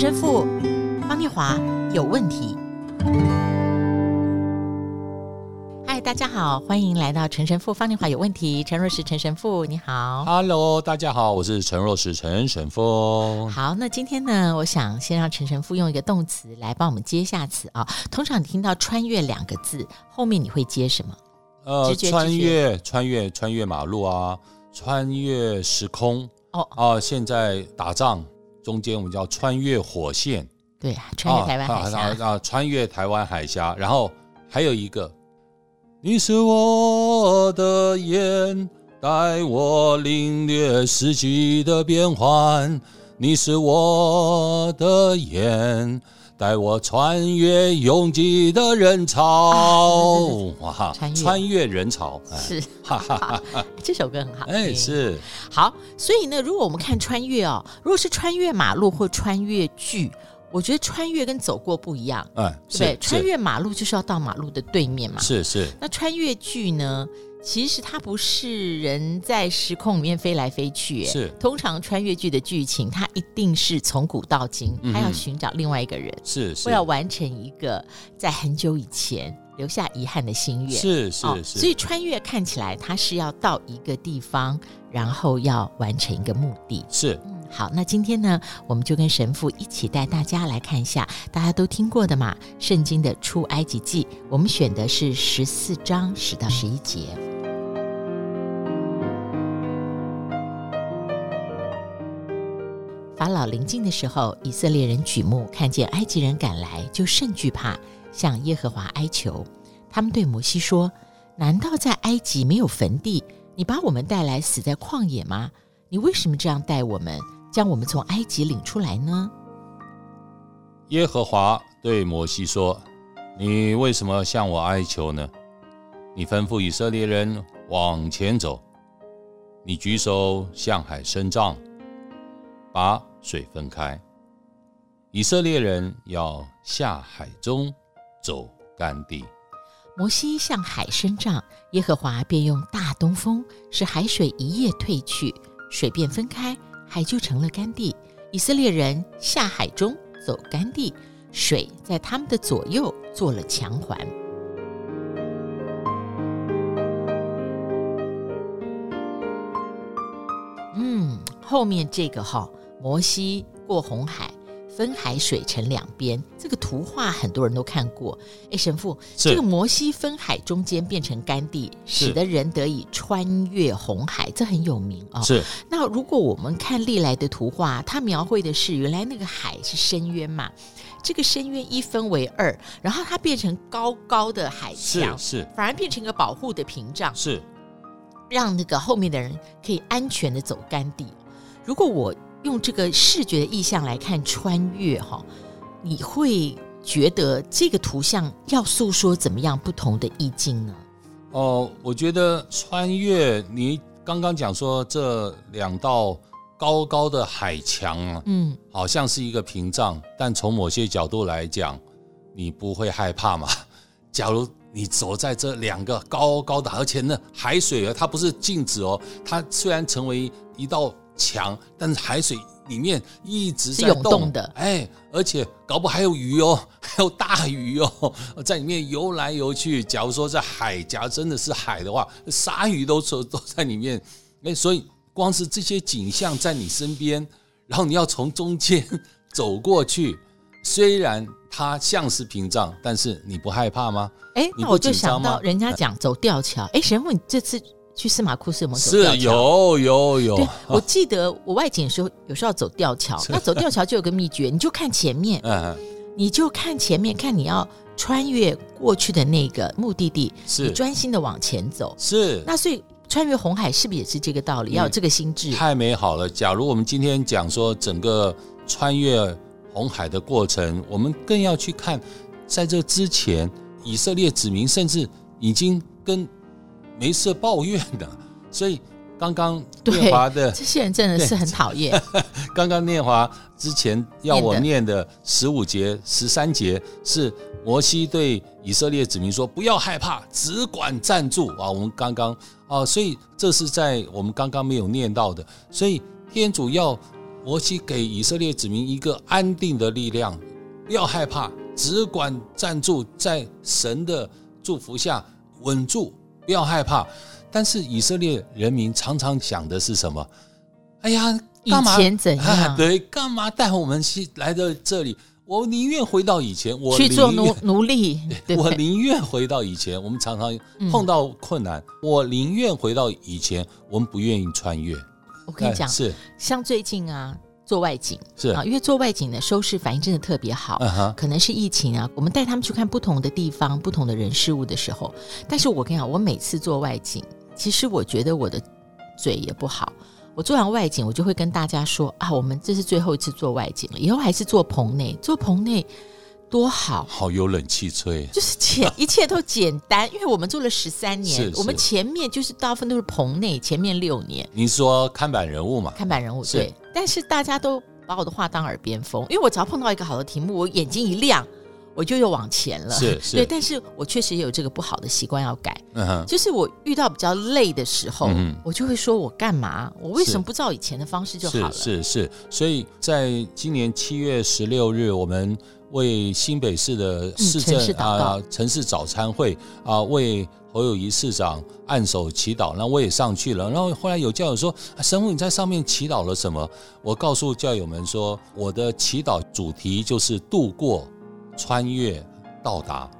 陈神父方念华有问题。嗨，大家好，欢迎来到陈神父方念华有问题。陈若石陈神父，你好。Hello，大家好，我是陈若石陈神父。好，那今天呢，我想先让陈神父用一个动词来帮我们接下词啊。通常你听到“穿越”两个字，后面你会接什么？呃，穿越，穿越，穿越马路啊，穿越时空。哦啊，现在打仗。中间我们叫穿越火线，对，穿越台湾海峡啊，啊，啊，穿越台湾海峡。然后还有一个，你是我的眼，带我领略四季的变换。你是我的眼。带我穿越拥挤的人潮，哇！穿越人潮是，哈哈哈哈。这首歌很好，哎，是好。所以呢，如果我们看穿越哦，如果是穿越马路或穿越剧，我觉得穿越跟走过不一样，哎，对，穿越马路就是要到马路的对面嘛，是是。那穿越剧呢？其实它不是人在时空里面飞来飞去，是通常穿越剧的剧情，它一定是从古到今，它要寻找另外一个人，是是，为了完成一个在很久以前留下遗憾的心愿，是是是。所以穿越看起来它是要到一个地方，然后要完成一个目的，是。嗯，好，那今天呢，我们就跟神父一起带大家来看一下大家都听过的嘛，圣经的出埃及记，我们选的是十四章十到十一节。老临近的时候，以色列人举目看见埃及人赶来，就甚惧怕，向耶和华哀求。他们对摩西说：“难道在埃及没有坟地？你把我们带来死在旷野吗？你为什么这样待我们，将我们从埃及领出来呢？”耶和华对摩西说：“你为什么向我哀求呢？你吩咐以色列人往前走，你举手向海伸杖，把。”水分开，以色列人要下海中走干地。摩西向海伸杖，耶和华便用大东风使海水一夜退去，水便分开，海就成了干地。以色列人下海中走干地，水在他们的左右做了墙环。嗯，后面这个哈。摩西过红海，分海水成两边，这个图画很多人都看过。哎，神父，这个摩西分海中间变成干地，使得人得以穿越红海，这很有名啊、哦。是。那如果我们看历来的图画，它描绘的是原来那个海是深渊嘛？这个深渊一分为二，然后它变成高高的海墙，是，是反而变成一个保护的屏障，是，让那个后面的人可以安全的走干地。如果我用这个视觉的意象来看穿越哈，你会觉得这个图像要诉说怎么样不同的意境呢？哦，我觉得穿越，你刚刚讲说这两道高高的海墙啊，嗯，好像是一个屏障，但从某些角度来讲，你不会害怕吗？假如你走在这两个高高的，而且呢海水啊，它不是静止哦，它虽然成为一道。强，但是海水里面一直在动，动的，哎，而且搞不好还有鱼哦，还有大鱼哦，在里面游来游去。假如说这海夹真的是海的话，鲨鱼都都都在里面，哎，所以光是这些景象在你身边，然后你要从中间 走过去，虽然它像是屏障，但是你不害怕吗？哎，那我就想到人家讲走吊桥，哎，神父，你这次。去司马库斯有没有走吊桥？是有有有。对，我记得我外景的时候，有时候要走吊桥。那走吊桥就有个秘诀，你就看前面，嗯，你就看前面，看你要穿越过去的那个目的地，是你专心的往前走。是。那所以穿越红海是不是也是这个道理？要有这个心智。太美好了！假如我们今天讲说整个穿越红海的过程，我们更要去看，在这之前，以色列子民甚至已经跟。没事抱怨的，所以刚刚念华的这些人真的是很讨厌。刚刚念华之前要我念的十五节、十三节是摩西对以色列子民说：“不要害怕，只管站住啊！”我们刚刚啊，所以这是在我们刚刚没有念到的。所以天主要摩西给以色列子民一个安定的力量，不要害怕，只管站住在神的祝福下稳住，不要害怕。但是以色列人民常常想的是什么？哎呀，干嘛？以前怎样？啊、对，干嘛带我们去来到这里？我宁愿回到以前，我去做奴奴隶。我宁愿回到以前。我们常常碰到困难，嗯、我宁愿回到以前。我们不愿意穿越。我跟你讲，是像最近啊，做外景是啊，因为做外景的收视反应真的特别好。嗯哼，可能是疫情啊，我们带他们去看不同的地方、不同的人事物的时候。但是我跟你讲，我每次做外景，其实我觉得我的嘴也不好。我做完外景，我就会跟大家说啊，我们这是最后一次做外景了，以后还是做棚内，做棚内多好，好有冷气吹，就是简一切都简单，因为我们做了十三年，是是我们前面就是大部分都是棚内，前面六年。你说看板人物嘛？看板人物对，但是大家都把我的话当耳边风，因为我只要碰到一个好的题目，我眼睛一亮。我就又往前了，是 是，对，但是我确实也有这个不好的习惯要改，嗯哼，就是我遇到比较累的时候，嗯，我就会说我干嘛？我为什么不照以前的方式就好了？是是是，所以在今年七月十六日，我们为新北市的市政啊城市早餐会啊为侯友谊市长按手祈祷，那我也上去了。然后后来有教友说：“神父你在上面祈祷了什么？”我告诉教友们说：“我的祈祷主题就是度过。”穿越到达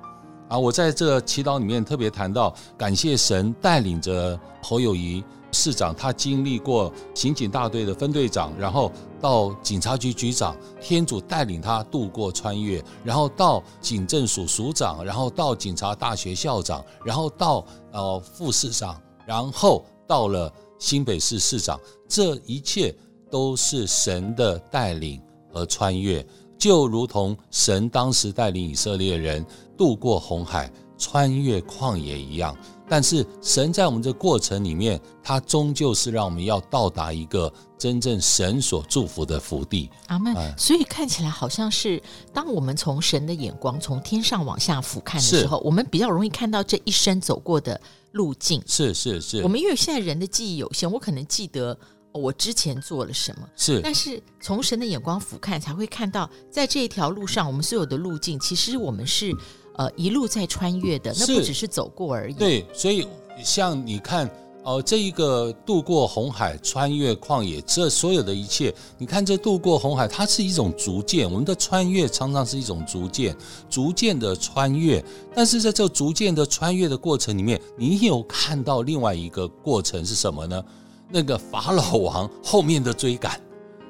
啊！我在这祈祷里面特别谈到，感谢神带领着侯友谊市长，他经历过刑警大队的分队长，然后到警察局局长，天主带领他度过穿越，然后到警政署署长，然后到警察大学校长，然后到呃副市长，然后到了新北市市长，这一切都是神的带领和穿越。就如同神当时带领以色列人渡过红海、穿越旷野一样，但是神在我们这过程里面，他终究是让我们要到达一个真正神所祝福的福地。阿门。所以看起来好像是，当我们从神的眼光从天上往下俯瞰的时候，我们比较容易看到这一生走过的路径。是是是。我们因为现在人的记忆有限，我可能记得。我之前做了什么？是，但是从神的眼光俯瞰，才会看到，在这一条路上，我们所有的路径，其实我们是呃一路在穿越的，那不只是走过而已。对，所以像你看，哦、呃，这一个渡过红海、穿越旷野，这所有的一切，你看这渡过红海，它是一种逐渐，我们的穿越常常是一种逐渐、逐渐的穿越。但是在这逐渐的穿越的过程里面，你有看到另外一个过程是什么呢？那个法老王后面的追赶，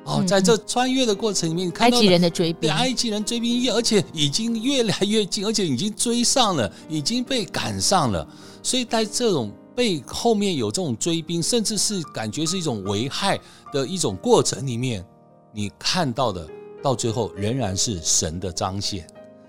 哦，在这穿越的过程里面，看到埃及人的追兵，埃及人追兵，而且已经越来越近，而且已经追上了，已经被赶上了。所以在这种被后面有这种追兵，甚至是感觉是一种危害的一种过程里面，你看到的到最后仍然是神的彰显。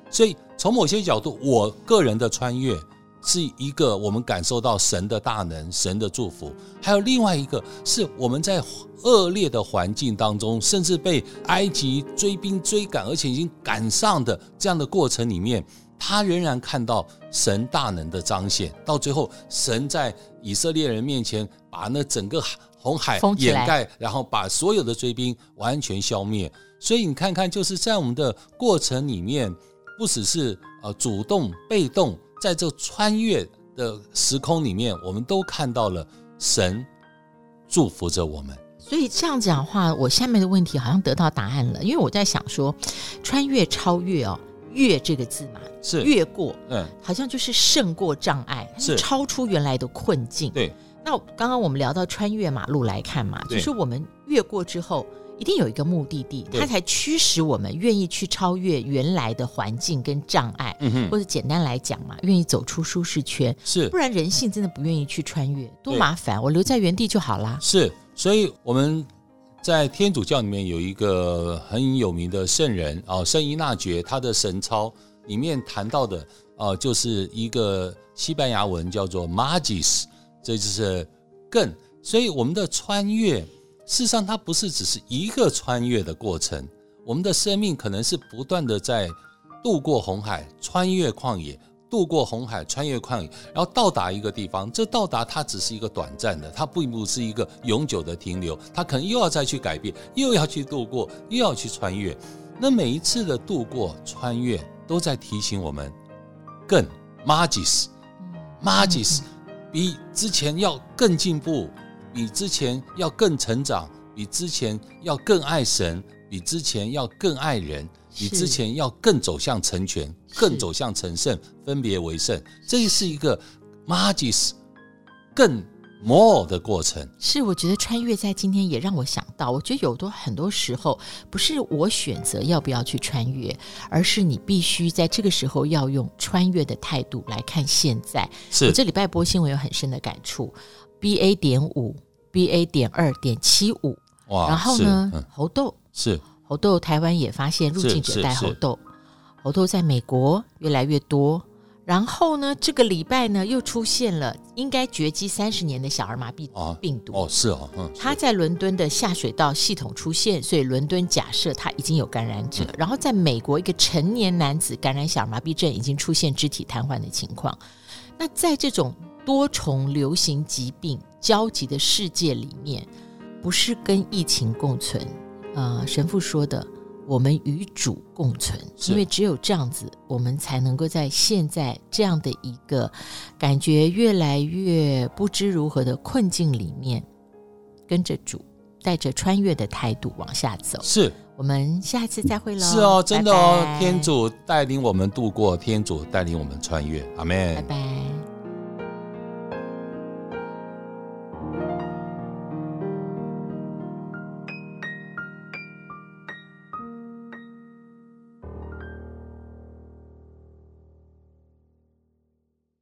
所以从某些角度，我个人的穿越。是一个我们感受到神的大能、神的祝福，还有另外一个是我们在恶劣的环境当中，甚至被埃及追兵追赶，而且已经赶上的这样的过程里面，他仍然看到神大能的彰显。到最后，神在以色列人面前把那整个红海掩盖，然后把所有的追兵完全消灭。所以你看看，就是在我们的过程里面，不只是呃主动、被动。在这穿越的时空里面，我们都看到了神祝福着我们。所以这样讲的话，我下面的问题好像得到答案了。因为我在想说，穿越、超越哦，“越”这个字嘛，是越过，嗯，好像就是胜过障碍，是超出原来的困境。对。那刚刚我们聊到穿越马路来看嘛，就是我们越过之后。一定有一个目的地，它才驱使我们愿意去超越原来的环境跟障碍，嗯哼，或者简单来讲嘛，愿意走出舒适圈，是，不然人性真的不愿意去穿越，多麻烦，我留在原地就好啦。是，所以我们在天主教里面有一个很有名的圣人啊，圣依纳爵，他的神操里面谈到的啊，就是一个西班牙文叫做 magis，这就是更，所以我们的穿越。事实上，它不是只是一个穿越的过程。我们的生命可能是不断的在渡过红海、穿越旷野、渡过红海，穿越旷野，然后到达一个地方。这到达它只是一个短暂的，它并不是一个永久的停留。它可能又要再去改变，又要去度过，又要去穿越。那每一次的度过、穿越，都在提醒我们更 Magis，Magis 比之前要更进步，比之前要更成长，比之前要更爱神，比之前要更爱人。比之前要更走向成全，更走向成圣，分别为圣，这是一个 Magis 更 more 的过程。是，我觉得穿越在今天也让我想到，我觉得有多很多时候不是我选择要不要去穿越，而是你必须在这个时候要用穿越的态度来看现在。是我这礼拜播新闻有很深的感触，BA 点五，BA 点二点七五，哇，然后呢，嗯、猴痘是。猴痘，台湾也发现入境者带猴痘，猴痘在美国越来越多。然后呢，这个礼拜呢又出现了应该绝迹三十年的小儿麻痹病毒。哦，是哦，嗯，它在伦敦的下水道系统出现，所以伦敦假设它已经有感染者。嗯、然后在美国，一个成年男子感染小儿麻痹症，已经出现肢体瘫痪的情况。那在这种多重流行疾病交集的世界里面，不是跟疫情共存。呃，神父说的，我们与主共存，因为只有这样子，我们才能够在现在这样的一个感觉越来越不知如何的困境里面，跟着主，带着穿越的态度往下走。是，我们下次再会喽。是哦，真的哦，拜拜。天主带领我们度过，天主带领我们穿越。阿门。拜拜。